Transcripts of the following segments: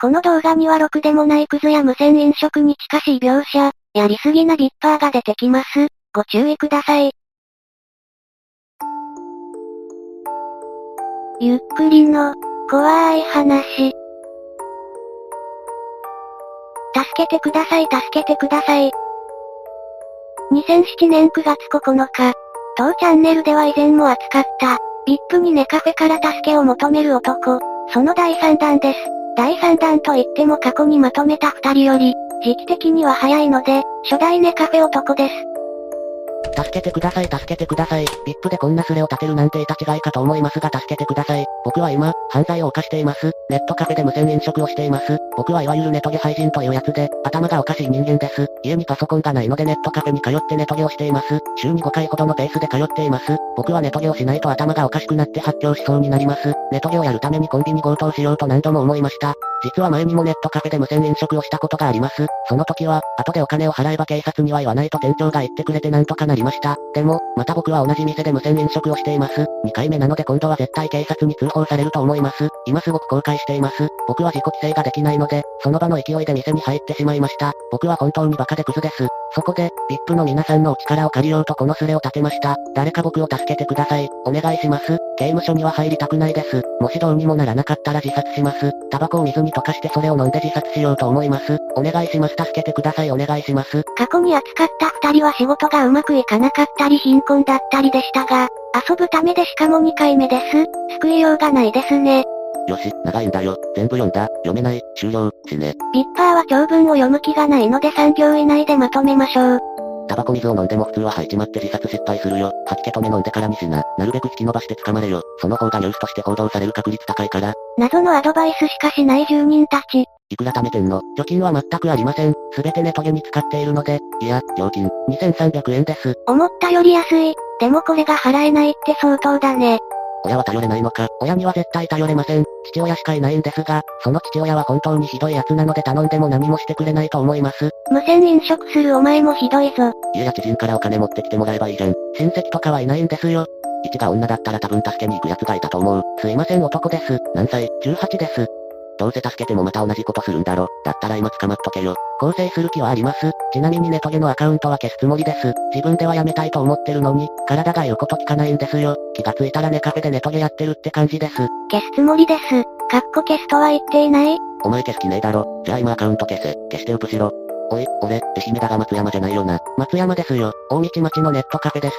この動画にはろくでもないクズや無線飲食に近しい描写、やりすぎなビッパーが出てきます。ご注意ください。ゆっくりの、怖い話。助けてください助けてください。2007年9月9日、当チャンネルでは以前も扱った、VIP にネカフェから助けを求める男、その第3弾です。第3弾といっても過去にまとめた2人より、時期的には早いので、初代ネカフェ男です。助けてください助けてください。VIP でこんなスレを立てるなんていた違いかと思いますが助けてください。僕は今、犯罪を犯しています。ネットカフェで無線飲食をしています。僕はいわゆるネトゲ廃人というやつで、頭がおかしい人間です。家にパソコンがないのでネットカフェに通ってネトゲをしています。週に5回ほどのペースで通っています。僕はネトゲをしないと頭がおかしくなって発狂しそうになります。ネトゲをやるためにコンビニ強盗しようと何度も思いました。実は前にもネットカフェで無線飲食をしたことがあります。その時は、後でお金を払えば警察には言わないと店長が言ってくれてなんとかなりました。でも、また僕は同じ店で無線飲食をしています。2回目なので今度は絶対警察に通報されると思います。今すごく後悔しています。僕は自己規制ができないので、その場の勢いで店に入ってしまいました。僕は本当にバカでクズです。そこで、VIP の皆さんのお力を借りようとこのスレを立てました。誰か僕を助けてください。お願いします。刑務所には入りたくないです。もしどうにもならなかったら自殺します。タバコを水に溶かしてそれを飲んで自殺しようと思います。お願いします。助けてください。お願いします。過去に扱った二人は仕事がうまくいかなかったり貧困だったりでしたが、遊ぶためでしかも2回目です。救いようがないですね。よし、長いんだよ。全部読んだ。読めない。終了。死ね。ビッパーは長文を読む気がないので3行以内でまとめましょう。タバコ水を飲んでも普通は吐いちまって自殺失敗するよ。吐き気止め飲んでからにしな。なるべく引き伸ばして捕まれよ。その方がニュースとして報道される確率高いから。謎のアドバイスしかしない住人たち。いくら貯めてんの？貯金は全くありません。すべてネトゲに使っているので、いや、料金、2300円です。思ったより安い。でもこれが払えないって相当だね。親は頼れないのか？親には絶対頼れません。父親しかいないんですが、その父親は本当にひどい奴なので頼んでも何もしてくれないと思います。無線飲食するお前もひどいぞ。家や知人からお金持ってきてもらえばいいじゃん。親戚とかはいないんですよ。一が女だったら多分助けに行く奴がいたと思う。すいません男です。何歳 ?18 です。どうせ助けてもまた同じことするんだろ。だったら今捕まっとけよ。構成する気はあります。ちなみにネトゲのアカウントは消すつもりです。自分ではやめたいと思ってるのに、体が言うこと聞かないんですよ。気がついたらネカフェでネトゲやってるって感じです。消すつもりです。かっこ消すとは言っていないお前消す気ねえだろ。じゃあ今アカウント消せ。消してウプしろ。おい、俺、愛媛だが松山じゃないよな。松山ですよ。大道町のネットカフェです。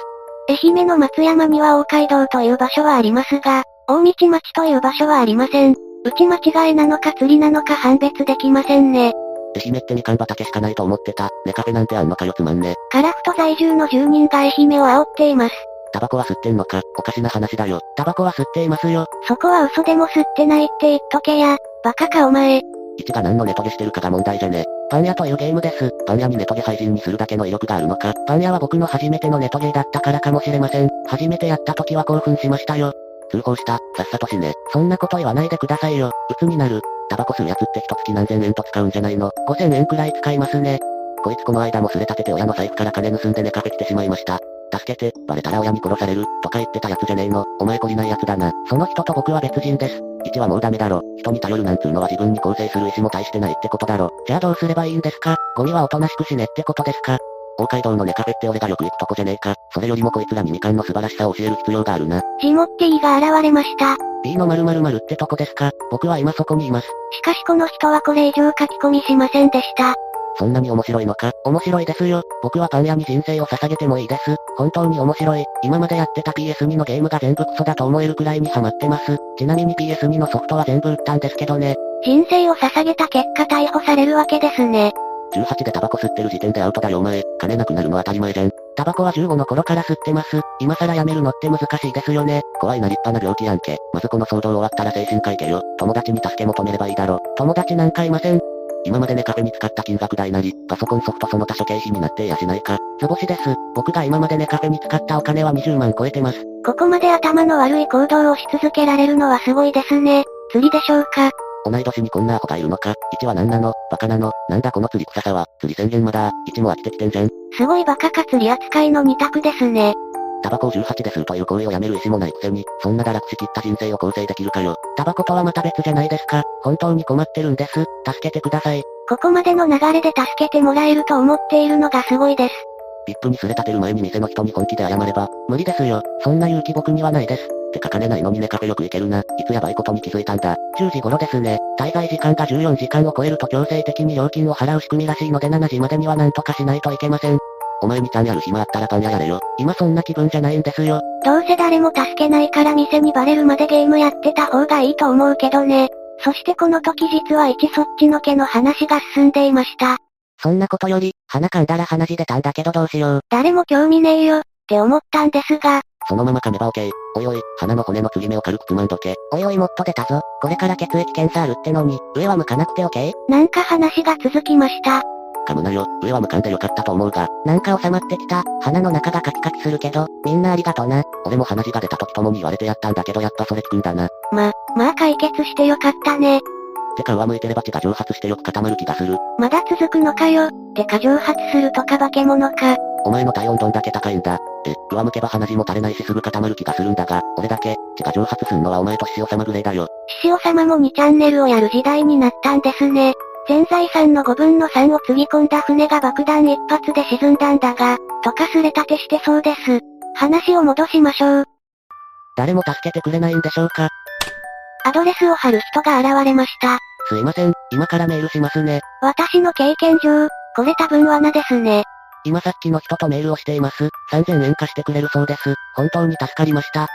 愛媛の松山には大街道という場所はありますが、大道町という場所はありません。打ち間違いなのか釣りなのか判別できませんね。愛媛ってみかん畑しかないと思ってた。ネカフェなんてあんのかよつまんね。カラフト在住の住人が愛媛を煽っています。タバコは吸ってんのかおかしな話だよ。タバコは吸っていますよ。そこは嘘でも吸ってないって言っとけや。バカかお前。一が何のネトゲしてるかが問題じゃね。パン屋というゲームです。パン屋にネトゲ廃人にするだけの威力があるのか。パン屋は僕の初めてのネトゲだったからかもしれません。初めてやった時は興奮しましたよ。通報した。さっさと死ね。そんなこと言わないでくださいよ。鬱になる。タバコ吸うやつって一月何千円と使うんじゃないの ?5000 円くらい使いますね。こいつこの間もすれ立てて親の財布から金盗んで寝かけてしまいました。助けて、バレたら親に殺される、とか言ってたやつじゃねえの。お前懲りないやつだな。その人と僕は別人です。1はもうダメだろ。人に頼るなんつうのは自分に構成する意思も大してないってことだろ。じゃあどうすればいいんですか？ゴミはおとなしく死ねってことですか？大街道のネカフェって俺がよく行くとこじゃねえか？それよりもこいつらにみかんの素晴らしさを教える必要があるな。ジモっていが現れました。B の〇〇〇ってとこですか？僕は今そこにいます。しかしこの人はこれ以上書き込みしませんでした。そんなに面白いのか？面白いですよ。僕はパン屋に人生を捧げてもいいです。本当に面白い。今までやってた PS2 のゲームが全部クソだと思えるくらいにハマってます。ちなみに PS2 のソフトは全部売ったんですけどね。人生を捧げた結果逮捕されるわけですね。18でタバコ吸ってる時点でアウトだよお前。金なくなるの当たり前じゃん。タバコは15の頃から吸ってます。今更やめるのって難しいですよね。怖いな立派な病気やんけ。まずこの騒動終わったら精神科行けよ。友達に助け求めればいいだろ。友達なんかいません。今までねカフェに使った金額代なり、パソコンソフトその他諸経費になってやしないか。図星です。僕が今までねカフェに使ったお金は20万超えてます。ここまで頭の悪い行動をし続けられるのはすごいですね。釣りでしょうか？同い年にこんなアホがいるのか ?1 は何なの？バカなの？なんだこの釣り臭さは？釣り宣言まだ ?1 も飽きてきてんじゃんすごいバカか釣り扱いの2択ですね。タバコを18で吸うという行為をやめる意思もないくせに、そんな堕落しきった人生を構成できるかよ。タバコとはまた別じゃないですか。本当に困ってるんです。助けてください。ここまでの流れで助けてもらえると思っているのがすごいです。ビップにすれ立てる前に店の人に本気で謝れば、無理ですよ。そんな勇気僕にはないです。って書かれないのにネカフェよく行けるな。いつやばいことに気づいたんだ。10時頃ですね。滞在時間が14時間を超えると強制的に料金を払う仕組みらしいので7時までには何とかしないといけません。お前にちゃんやる暇あったらパン屋やれよ。今そんな気分じゃないんですよ。どうせ誰も助けないから店にバレるまでゲームやってた方がいいと思うけどね。そしてこの時実は一そっちのけの話が進んでいました。そんなことより、鼻噛んだら鼻血出たんだけどどうしよう。誰も興味ねえよ、って思ったんですが、そのまま噛めば OK。おいおい、鼻の骨の継ぎ目を軽くつまんどけ。おいおいもっと出たぞ。これから血液検査あるってのに、上は向かなくて OK? なんか話が続きました。噛むなよ。上は無感でよかったと思うが、なんか収まってきた。鼻の中がカキカキするけど、みんなありがとな。俺も鼻血が出た時ともに言われてやったんだけどやっぱそれ効くんだな。ま、まあ解決してよかったね。てか上向いてれば血が蒸発してよく固まる気がする。まだ続くのかよ。てか蒸発するとか化け物か。お前の体温どんだけ高いんだ。え、上向けば鼻血も垂れないしすぐ固まる気がするんだが、俺だけ、血が蒸発すんのはお前と獅子様ぐらいだよ。獅子様も2チャンネルをやる時代になったんですね。全財産の5分の3をつぎ込んだ船が爆弾一発で沈んだんだが、とかすれ立てしてそうです。話を戻しましょう。誰も助けてくれないんでしょうかアドレスを貼る人が現れました。すいません、今からメールしますね。私の経験上、これ多分罠ですね。今さっきの人とメールをしています。3000円貸してくれるそうです。本当に助かりました。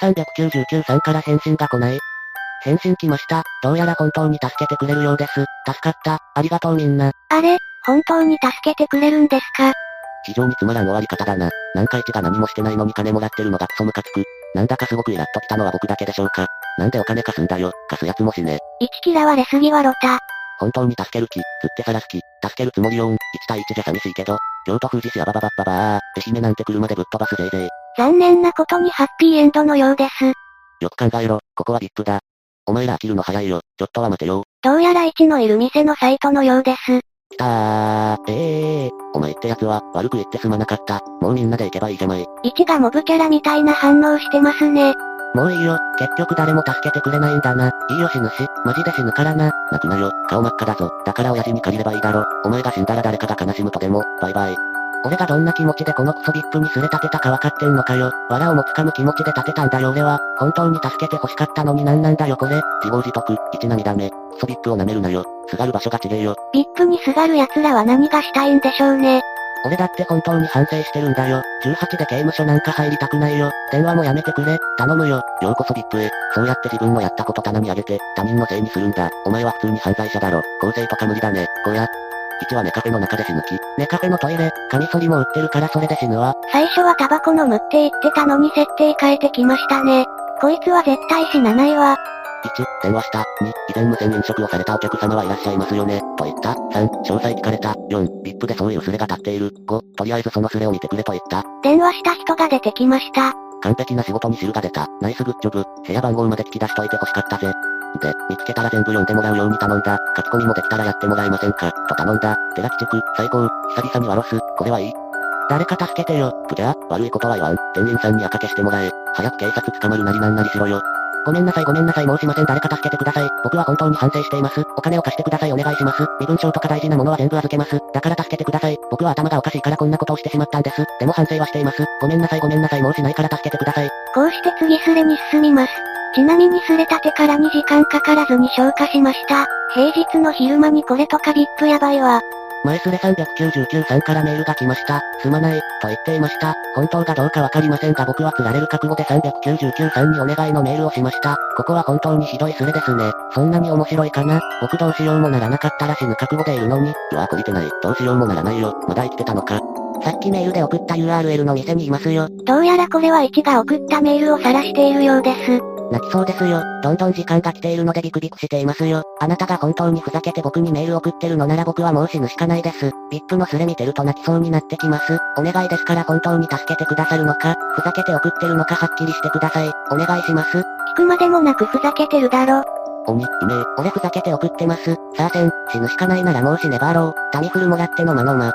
399さんから返信が来ない。返信来ました。どうやら本当に助けてくれるようです。助かった。ありがとうみんな。あれ、本当に助けてくれるんですか？非常につまらん終わり方だな。なんか一が何もしてないのに金もらってるのがクソムカつく。なんだかすごくイラっときたのは僕だけでしょうか。なんでお金貸すんだよ。貸すやつもしね。一嫌われすぎはロタ。本当に助ける気、釣ってさらす気、助けるつもりよん。1対1じゃ寂しいけど、京都富士市アバババッババー、愛媛なんて車でぶっ飛ばすぜいぜい。残念なことにハッピーエンドのようです。よく考えろ、ここは VIP だ。お前ら飽きるの早いよ、ちょっとは待てよ。どうやら1のいる店のサイトのようです。きたー、ええー、お前ってやつは、悪く言ってすまなかった。もうみんなで行けばいいじゃない。1がモブキャラみたいな反応してますね。もういいよ、結局誰も助けてくれないんだな。いいよ死ぬし、マジで死ぬからな。泣くなよ、顔真っ赤だぞ。だから親父に借りればいいだろ。お前が死んだら誰かが悲しむとでも、バイバイ。俺がどんな気持ちでこのクソビップにすれ立てたか分かってんのかよ。藁をもつかむ気持ちで立てたんだよ俺は。本当に助けて欲しかったのになんなんだよこれ。自業自得、一涙目。クソビップを舐めるなよ。すがる場所が違えよ。ビップにすがる奴らは何がしたいんでしょうね。俺だって本当に反省してるんだよ。18で刑務所なんか入りたくないよ。電話もやめてくれ。頼むよ。ようこそビップへ。そうやって自分のやったこと棚にあげて、他人のせいにするんだ。お前は普通に犯罪者だろ。構成とか無理だね。こや。1はネカフェの中で死ぬ気。ネカフェのトイレ、カミソリも売ってるからそれで死ぬわ。最初はタバコ飲むって言ってたのに設定変えてきましたね。こいつは絶対死なないわ。1、電話した。2、以前無線飲食をされたお客様はいらっしゃいますよね。と言った。3、詳細聞かれた。4、ビップでそういうスレが立っている。5、とりあえずそのスレを見てくれと言った。電話した人が出てきました。完璧な仕事に汁が出た。ナイスグッジョブ。部屋番号まで聞き出しといて欲しかったぜ。で、見つけたら全部読んでもらうように頼んだ。書き込みもできたらやってもらえませんかと頼んだ。寺木地区、最高。久々にワロス。これはいい誰か助けてよ。プジャー、悪いことは言わん。店員さんに赤消してもらえ。早く警察捕まるなりなんなりしろよ。ごめんなさいごめんなさい申しません誰か助けてください。僕は本当に反省しています。お金を貸してくださいお願いします。身分証とか大事なものは全部預けます。だから助けてください。僕は頭がおかしいからこんなことをしてしまったんです。でも反省はしています。ごめんなさいごめんなさいもうしないから助けてください。こうして次スレに進みます。ちなみにスレ立てから2時間かからずに消化しました。平日の昼間にこれとかビップやばいわ。前スレ399さんからメールが来ました。すまない、と言っていました。本当がどうかわかりませんが僕は釣られる覚悟で399さんにお願いのメールをしました。ここは本当にひどいスレですね。そんなに面白いかな僕どうしようもならなかったら死ぬ覚悟でいるのに。うわ、こりてない。どうしようもならないよ。まだ生きてたのか。さっきメールで送った URL の店にいますよ。どうやらこれは1が送ったメールを晒しているようです。泣きそうですよ。どんどん時間が来ているのでビクビクしていますよ。あなたが本当にふざけて僕にメール送ってるのなら僕はもう死ぬしかないです。VIP のスレ見てると泣きそうになってきます。お願いですから本当に助けてくださるのか、ふざけて送ってるのかはっきりしてください。お願いします。聞くまでもなくふざけてるだろ。鬼、いねえ。俺ふざけて送ってます。さあせん、死ぬしかないならもう死ねばろう。タミフルもらってのまのま。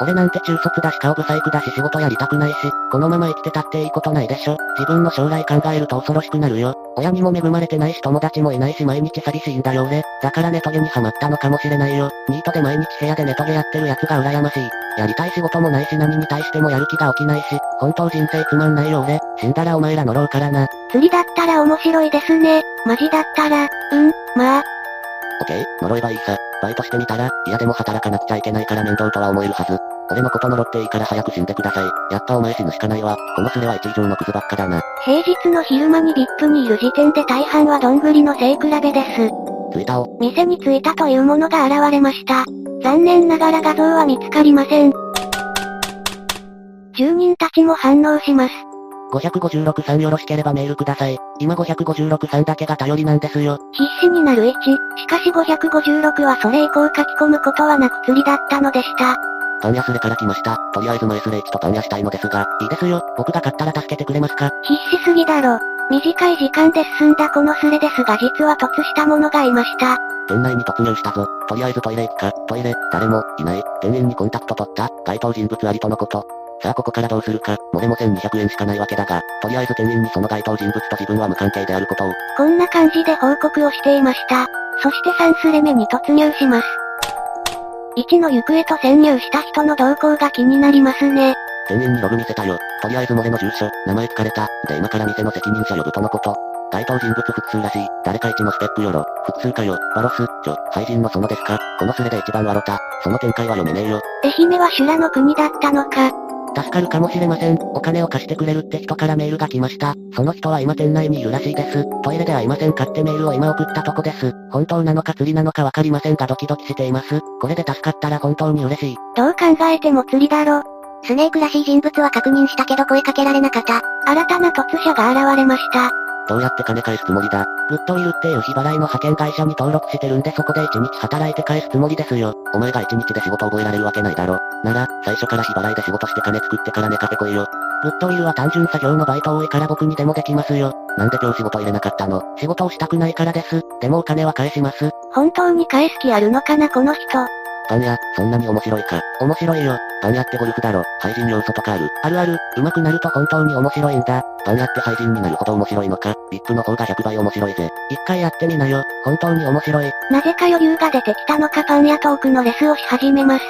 俺なんて中卒だし顔不細工だし仕事やりたくないし、このまま生きてたっていいことないでしょ。自分の将来考えると恐ろしくなるよ。親にも恵まれてないし友達もいないし毎日寂しいんだよ俺。だからネトゲにハマったのかもしれないよ。ニートで毎日部屋でネトゲやってる奴が羨ましい。やりたい仕事もないし何に対してもやる気が起きないし、本当人生つまんないよ俺。死んだらお前ら呪うからな。釣りだったら面白いですね。マジだったら、うん、まあ。オッケー、呪えばいいさ。バイトしてみたら、嫌でも働かなくちゃいけないから面倒とは思えるはず。俺のこと呪っていいから早く死んでください。やっぱお前死ぬしかないわ。このスレは一以上のクズばっかだな。平日の昼間に VIP にいる時点で大半はどんぐりの背比べです。ツイタを。店に着いたというものが現れました。残念ながら画像は見つかりません。住人たちも反応します。556さんよろしければメールください。今556さんだけが頼りなんですよ。必死になる1。しかし556はそれ以降書き込むことはなく釣りだったのでした。パン屋スレから来ました。とりあえずマイスレ1とパン屋したいのですが、いいですよ。僕が買ったら助けてくれますか？必死すぎだろ。短い時間で進んだこのスレですが実は突した者がいました。店内に突入したぞ。とりあえずトイレ行くか。トイレ、誰も、いない。店員にコンタクト取った。該当人物ありとのこと。さあここからどうするか。漏れも1200円しかないわけだが、とりあえず店員にその該当人物と自分は無関係であることを。こんな感じで報告をしていました。そして3スレ目に突入します。1の行方と潜入した人の動向が気になりますね。店員にログ見せたよ。とりあえず漏れの住所、名前聞かれた。で今から店の責任者呼ぶとのこと。該当人物複数らしい。誰か一のスペックよろ。複数かよ。バロス、ちょ、廃人の園ですかこのスレで一番笑った。その展開は読めねえよ。愛媛は修羅の国だったのか。助かるかもしれません。お金を貸してくれるって人からメールが来ました。その人は今店内にいるらしいです。トイレで会いませんかってメールを今送ったとこです。本当なのか釣りなのかわかりませんがドキドキしています。これで助かったら本当に嬉しい。どう考えても釣りだろ。スネークらしい人物は確認したけど声かけられなかった。新たな突者が現れました。どうやって金返すつもりだ？グッドウィルっていう日払いの派遣会社に登録してるんでそこで1日働いて返すつもりですよ。お前が1日で仕事覚えられるわけないだろ。なら、最初から日払いで仕事して金作ってからネカフェ来いよ。グッドウィルは単純作業のバイト多いから僕にでもできますよ。なんで今日仕事入れなかったの？仕事をしたくないからです。でもお金は返します。本当に返す気あるのかなこの人。パン屋、そんなに面白いか。面白いよ。パン屋ってゴルフだろ。廃人要素とかある。あるある。上手くなると本当に面白いんだ。パン屋って廃人になるほど面白いのか。VIP の方が100倍面白いぜ。一回やってみなよ。本当に面白い。なぜか余裕が出てきたのかパン屋トークのレスをし始めます。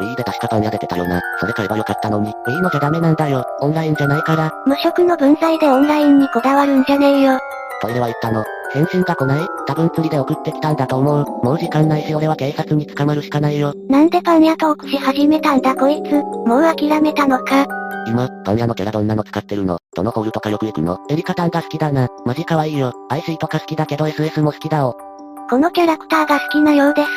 Wii で確かパン屋出てたよな。それ買えばよかったのに。Wii のじゃダメなんだよ。オンラインじゃないから。無職の分際でオンラインにこだわるんじゃねえよ。トイレは行ったの。返信が来ない？多分釣りで送ってきたんだと思う。もう時間ないし俺は警察に捕まるしかないよ。なんでパン屋トークし始めたんだこいつ？もう諦めたのか。今、パン屋のキャラどんなの使ってるの？どのホールとかよく行くの？エリカタンが好きだな。マジ可愛いよ。IC とか好きだけど SS も好きだお。このキャラクターが好きなようです。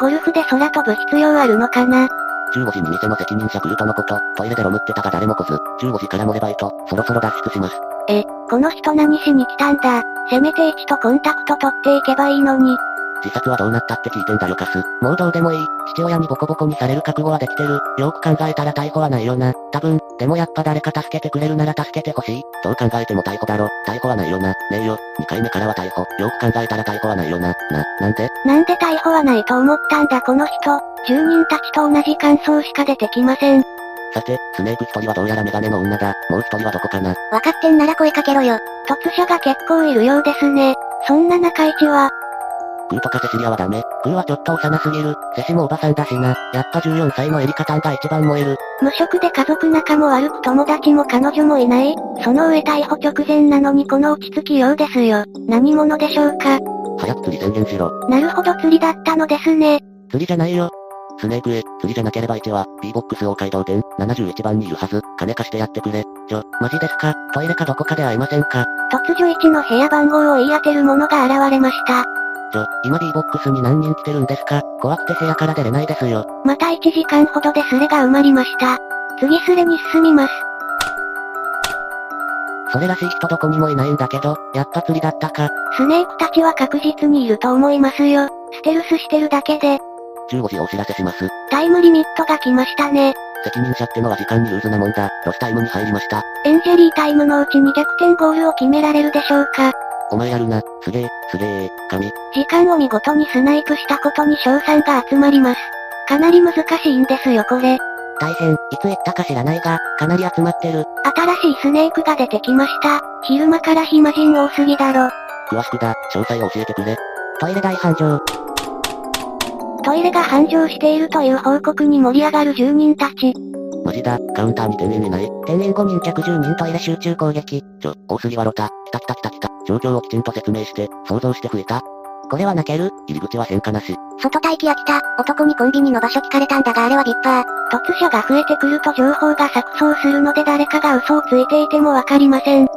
ゴルフで空飛ぶ必要あるのかな？15時に店の責任者来るとのこと。トイレでロムってたが誰も来ず。15時から漏れバイト。そろそろ脱出します。え、この人何しに来たんだ？せめて1とコンタクト取っていけばいいのに。自殺はどうなったって聞いてんだよカス。もうどうでもいい。父親にボコボコにされる覚悟はできてる。よく考えたら逮捕はないよな。多分、でもやっぱ誰か助けてくれるなら助けてほしい。どう考えても逮捕だろ。逮捕はないよな。ねえよ。2回目からは逮捕。よく考えたら逮捕はないよな。な、なんで？なんで逮捕はないと思ったんだこの人。住人たちと同じ感想しか出てきません。さて、スネーク一人はどうやらメガネの女だ。もう一人はどこかな。わかってんなら声かけろよ。突者が結構いるようですね。そんな中市は、グーとかセシリアはダメ。グーはちょっと幼すぎる。セシもおばさんだしな。やっぱ14歳のエリカタンが一番燃える。無職で家族仲も悪く友達も彼女もいない。その上逮捕直前なのにこの落ち着きようですよ。何者でしょうか早く釣り宣言しろ。なるほど釣りだったのですね。釣りじゃないよ。スネークへ、釣りじゃなければ1は、B-BOX 大街道店、71番にいるはず。金貸してやってくれ。ちょ、マジですか？トイレかどこかで会えませんか？突如1の部屋番号を言い当てる者が現れました。ちょ、今 B-BOX に何人来てるんですか？怖くて部屋から出れないですよ。また1時間ほどでスレが埋まりました。次スレに進みます。それらしい人どこにもいないんだけど、やっぱ釣りだったか。スネークたちは確実にいると思いますよ。ステルスしてるだけで、15時お知らせします。タイムリミットが来ましたね。責任者ってのは時間にルーズなもんだ。ロスタイムに入りました。インジュリータイムのうちに逆転ゴールを決められるでしょうかお前やるな。すげえ、すげえ、神。時間を見事にスナイプしたことに賞賛が集まります。かなり難しいんですよこれ。大変、いつ行ったか知らないが、かなり集まってる。新しいスネークが出てきました。昼間から暇人多すぎだろ。詳しくだ、詳細を教えてくれ。トイレ大繁盛。トイレが繁盛しているという報告に盛り上がる住人たち。マジだ、カウンターに店員いない。店員5人客10人トイレ集中攻撃。ちょ、多すぎわろた。来た来た来た来た。状況をきちんと説明して、想像して吹いた。これは泣ける？入り口は変化なし。外待機は来た。男にコンビニの場所聞かれたんだがあれはビッパー。突如が増えてくると情報が錯綜するので誰かが嘘をついていてもわかりません。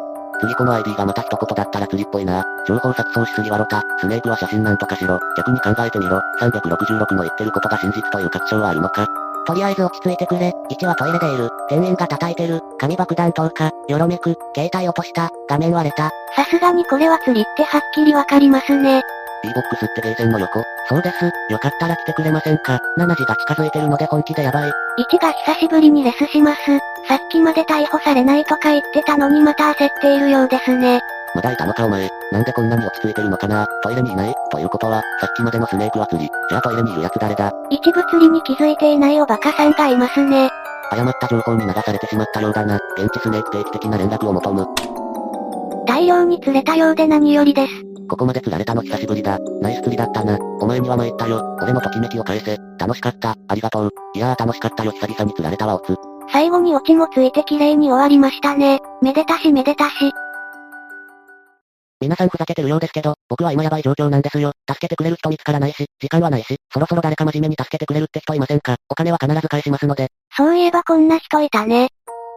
次この ID がまた一言だったら釣りっぽいな。情報錯綜しすぎわろた。スネークは写真なんとかしろ。逆に考えてみろ。366の言ってることが真実という確証はあるのかとりあえず落ち着いてくれ。1はトイレでいる。店員が叩いてる。紙爆弾投下。よろめく。携帯落とした。画面割れた。さすがにこれは釣りってはっきりわかりますね。B ボックスってゲーセンの横。そうです。よかったら来てくれませんか。7時が近づいてるので本気でやばい。1が久しぶりにレスします。さっきまで逮捕されないとか言ってたのにまた焦っているようですね。まだいたのかお前。なんでこんなに落ち着いてるのかなトイレにいないということは、さっきまでのスネークは釣り。じゃあトイレにいる奴誰だ一部釣りに気づいていないおバカさんがいますね。誤った情報に流されてしまったようだな。現地スネーク定期的な連絡を求む。大量に釣れたようで何よりです。ここまで釣られたの久しぶりだ。ナイス釣りだったな。お前には参ったよ。俺のときめきを返せ。楽しかった。ありがとう。いやー楽しかったよ。久々に釣られたわ、オツ。最後にオチもついて綺麗に終わりましたね。めでたしめでたし。皆さんふざけてるようですけど、僕は今やばい状況なんですよ。助けてくれる人見つからないし、時間はないし、そろそろ誰か真面目に助けてくれるって人いませんか？お金は必ず返しますので。そういえばこんな人いたね。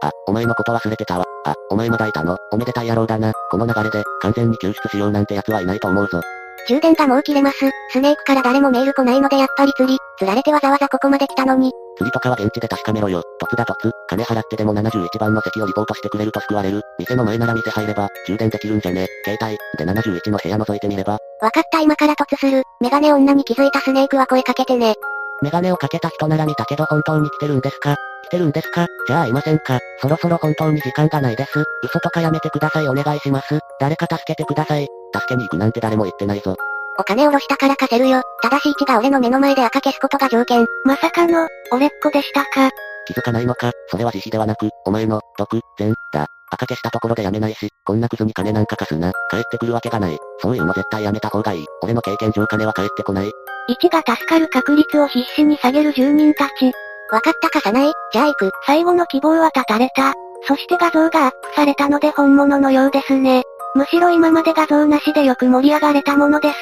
あ、お前のこと忘れてたわ。あ、お前まだいたの？おめでたい野郎だな。この流れで、完全に救出しようなんて奴はいないと思うぞ。充電がもう切れます。スネークから誰もメール来ないのでやっぱり釣り。釣られてわざわざここまで来たのに。釣りとかは現地で確かめろよ。突だ突。金払ってでも71番の席をリポートしてくれると救われる。店の前なら店入れば、充電できるんじゃね。携帯、で71の部屋覗いてみれば。わかった今から突する。メガネ女に気づいたスネークは声かけてね。メガネをかけた人なら見たけど本当に来てるんですか？来てるんですか？じゃあいませんかそろそろ本当に時間がないです。嘘とかやめてくださいお願いします。誰か助けてください。助けに行くなんて誰も言ってないぞ。お金下ろしたから貸せるよ。ただし1が俺の目の前で赤消すことが条件。まさかの、俺っ子でしたか。気づかないのかそれは自費ではなく、お前の、毒、善、だ。赤消したところでやめないし、こんなクズに金なんか貸すな。帰ってくるわけがない。そういうの絶対やめた方がいい。俺の経験上金は返ってこない。1が助かる確率を必死に下げる住人たち。わかった貸さない？じゃあ行く。最後の希望は絶たれた。そして画像がアップされたので本物のようですね。むしろ今まで画像なしでよく盛り上がれたものです。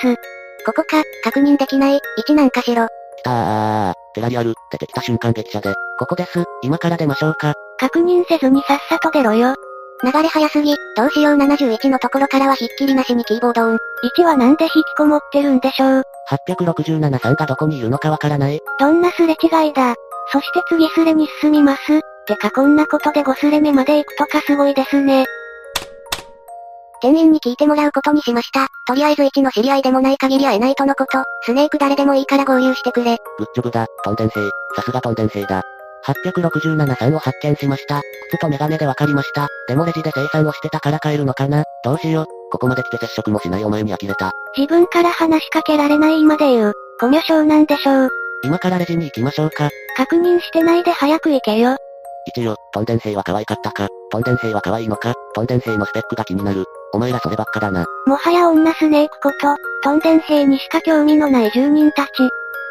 ここか、確認できない。1なんかしろ。来たー。テラリアル、出てきた瞬間激写で。ここです。今から出ましょうか。確認せずにさっさと出ろよ。流れ早すぎ。どうしよう71のところからはひっきりなしにキーボードオン。1はなんで引きこもってるんでしょう。867さんがどこにいるのかわからない。どんなすれ違いだ。そして次スレに進みます。てかこんなことで5スレ目まで行くとかすごいですね。店員に聞いてもらうことにしました。とりあえず1の知り合いでもない限り会えないとのこと。スネーク誰でもいいから合流してくれ。グッジョブだ、トンデン兵。さすがトンデン兵だ。867さんを発見しました。靴とメガネでわかりました。でもレジで生産をしてたから帰るのかなどうしよう。ここまで来て接触もしないお前に呆れた。自分から話しかけられない今で言う。コミュ障なんでしょう。今からレジに行きましょうか。確認してないで早く行けよ。一よ、トンデン兵は可愛かったか。トンデン兵は可愛いのか。トンデン兵のスペックが気になる。お前らそればっかだな。もはや女スネークこと、トンデン兵にしか興味のない住人たち。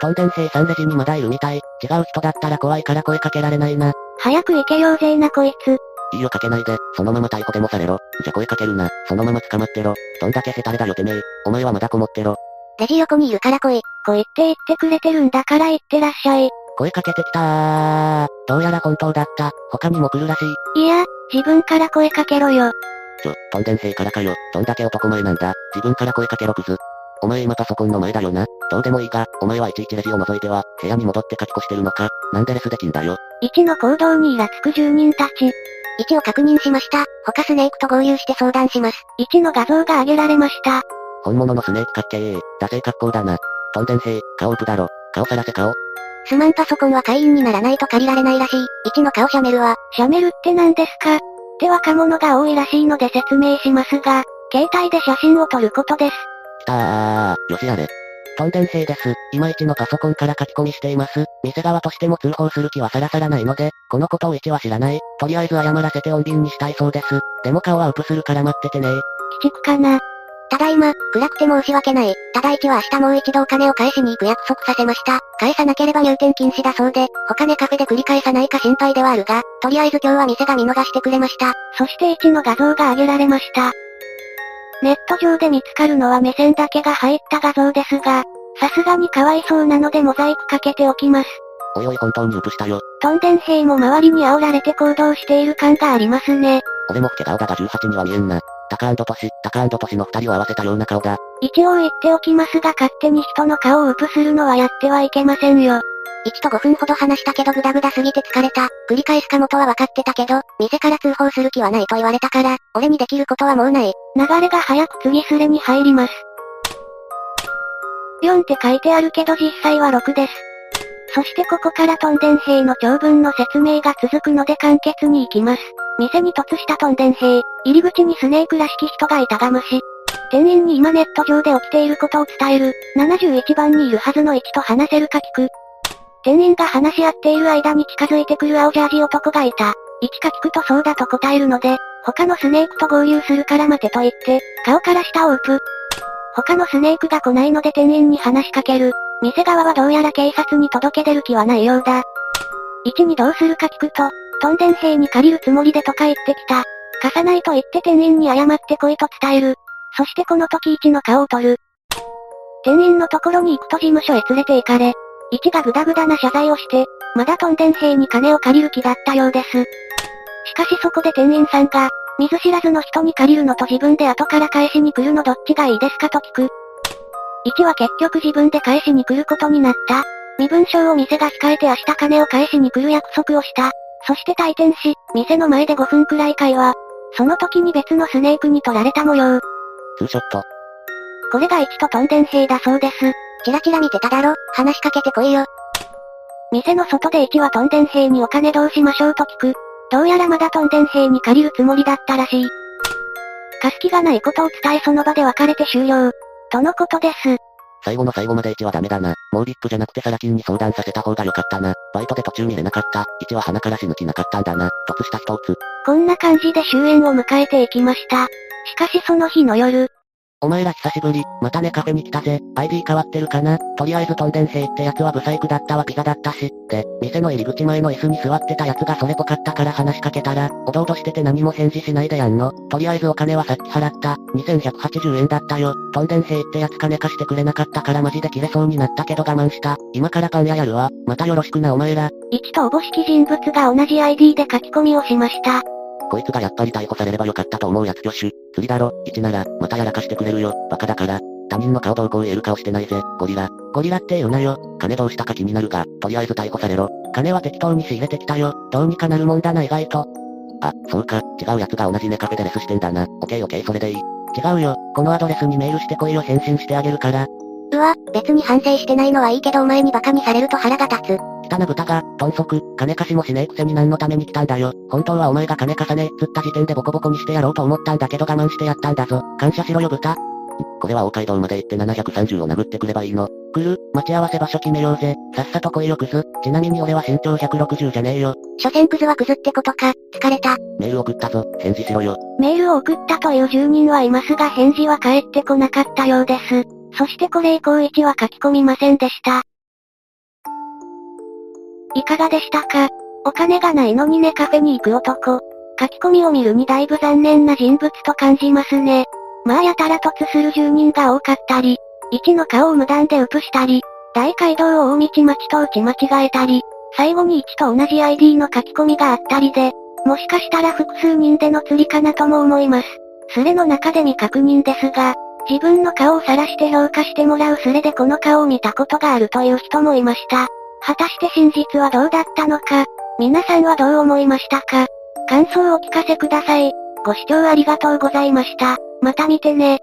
トンデン兵さんレジにまだいるみたい。違う人だったら怖いから声かけられないな。早く行けようぜなこいつ。いいよかけないで、そのまま逮捕でもされろ。じゃ声かけるな、そのまま捕まってろ。どんだけヘタレだよてめえ。お前はまだこもってろ。レジ横にいるから来い。こいって言ってくれてるんだから言ってらっしゃい。声かけてきたー。どうやら本当だった。他にも来るらしい。いや、自分から声かけろよ。ちょ、トンデン兵からかよ。どんだけ男前なんだ。自分から声かけろクズ。お前今パソコンの前だよな。どうでもいいが、お前はいちいちレジを除いては、部屋に戻って書き越してるのか。なんでレスできんだよ。1の行動にイラつく住人たち。1を確認しました。他スネークと合流して相談します。1の画像が上げられました。本物のスネークかっけー。ダセー格好だな。トンデン兵、顔ウプだろ。顔さらせ顔。すまんパソコンは会員にならないと借りられないらしい。1の顔シャメルは、シャメルって何ですか？って若者が多いらしいので説明しますが、携帯で写真を撮ることです。来たー。よしやれ。トンデン兵です。いまいちのパソコンから書き込みしています。店側としても通報する気はさらさらないので、このことを1は知らない。とりあえず謝らせて穏便にしたいそうです。でも顔はウプするから待っててね鬼畜かな。ただいま、暗くて申し訳ない。ただ一は明日もう一度お金を返しに行く約束させました。返さなければ入店禁止だそうで、他ネカフェで繰り返さないか心配ではあるが、とりあえず今日は店が見逃してくれました。そして1の画像が上げられました。ネット上で見つかるのは目線だけが入った画像ですが、さすがにかわいそうなのでモザイクかけておきます。おいおい本当にウプしたよ。トンデン兵も周りに煽られて行動している感がありますね。俺も老け顔だが18には見えんな。タカトシ、タカトシの二人を合わせたような顔だ。一応言っておきますが勝手に人の顔をウプするのはやってはいけませんよ。1と5分ほど話したけどグダグダすぎて疲れた。繰り返すかもとは分かってたけど、店から通報する気はないと言われたから、俺にできることはもうない。流れが早く次スレに入ります。4って書いてあるけど実際は6です。そしてここからトンデン兵の長文の説明が続くので簡潔に行きます。店に突したトンデン兵、入り口にスネークらしき人がいたが無視。店員に今ネット上で起きていることを伝える、71番にいるはずの1と話せるか聞く。店員が話し合っている間に近づいてくる青ジャージ男がいた。1か聞くとそうだと答えるので、他のスネークと合流するから待てと言って、顔から下を打プ。他のスネークが来ないので店員に話しかける。店側はどうやら警察に届け出る気はないようだ。1にどうするか聞くと、トンデン兵に借りるつもりでとか言ってきた。貸さないと言って店員に謝ってこいと伝える。そしてこの時1の顔を取る。店員のところに行くと事務所へ連れて行かれ、1がグダグダな謝罪をして、まだトンデン兵に金を借りる気だったようです。しかしそこで店員さんが、見ず知らずの人に借りるのと自分で後から返しに来るのどっちがいいですかと聞く。1は結局自分で返しに来ることになった。身分証を店が控えて明日金を返しに来る約束をした。そして退店し、店の前で5分くらい会話。その時に別のスネークに取られた模様。ツーショット。これが1とトンデン兵だそうです。チラチラ見てただろ話しかけてこいよ。店の外で1はトンデン兵にお金どうしましょうと聞く。どうやらまだトンデン兵に借りるつもりだったらしい。貸す気がないことを伝えその場で別れて終了。とのことです。最後の最後まで1はダメだな。もうビップじゃなくてサラ金に相談させた方が良かったな。バイトで途中見れなかった。1は鼻から死ぬ気なかったんだな。突した人をつ。こんな感じで終焉を迎えていきました。しかしその日の夜、お前ら久しぶり、またねカフェに来たぜ。ID 変わってるかな？とりあえずトンデン兵ってやつはブサイクだったわピザだったし。で、店の入り口前の椅子に座ってたやつがそれぽかったから話しかけたら、おどおどしてて何も返事しないでやんの。とりあえずお金はさっき払った。2180円だったよ。トンデン兵ってやつ金貸してくれなかったからマジで切れそうになったけど我慢した。今からパン屋やるわ。またよろしくなお前ら。1とおぼしき人物が同じ ID で書き込みをしました。こいつがやっぱり逮捕されればよかったと思うやつ挙手。釣りだろ、1なら、またやらかしてくれるよ。バカだから。他人の顔どうこう言える顔してないぜ、ゴリラ。ゴリラって言うなよ。金どうしたか気になるが、とりあえず逮捕されろ。金は適当に仕入れてきたよ。どうにかなるもんだな意外と。あ、そうか、違うやつが同じネカフェでレスしてんだな。オッケーオッケーそれでいい。違うよ、このアドレスにメールしてこいよ返信してあげるから。うわ、別に反省してないのはいいけどお前にバカにされると腹が立つ。汚豚が、豚足、金貸しもしねえくせに何のために来たんだよ。本当はお前が金貸さねえっつった時点でボコボコにしてやろうと思ったんだけど我慢してやったんだぞ。感謝しろよ豚。んこれは大街道まで行って730を殴ってくればいいの。来る待ち合わせ場所決めようぜ。さっさと来いよクズ。ちなみに俺は身長160じゃねえよ。所詮クズはクズってことか、疲れた。メール送ったぞ。返事しろよ。メールを送ったという住人はいますが返事は返ってこなかったようです。そしてこれ以降1は書き込みませんでした。いかがでしたか？お金がないのにねカフェに行く男。書き込みを見るにだいぶ残念な人物と感じますね。まあやたら突する住人が多かったり、1の顔を無断でウプしたり、大街道を大道町と打ち間違えたり、最後に1と同じ ID の書き込みがあったりで、もしかしたら複数人での釣りかなとも思います。スレの中で未確認ですが、自分の顔を晒して評価してもらうスレでこの顔を見たことがあるという人もいました。果たして真実はどうだったのか、皆さんはどう思いましたか？感想をお聞かせください。ご視聴ありがとうございました。また見てね。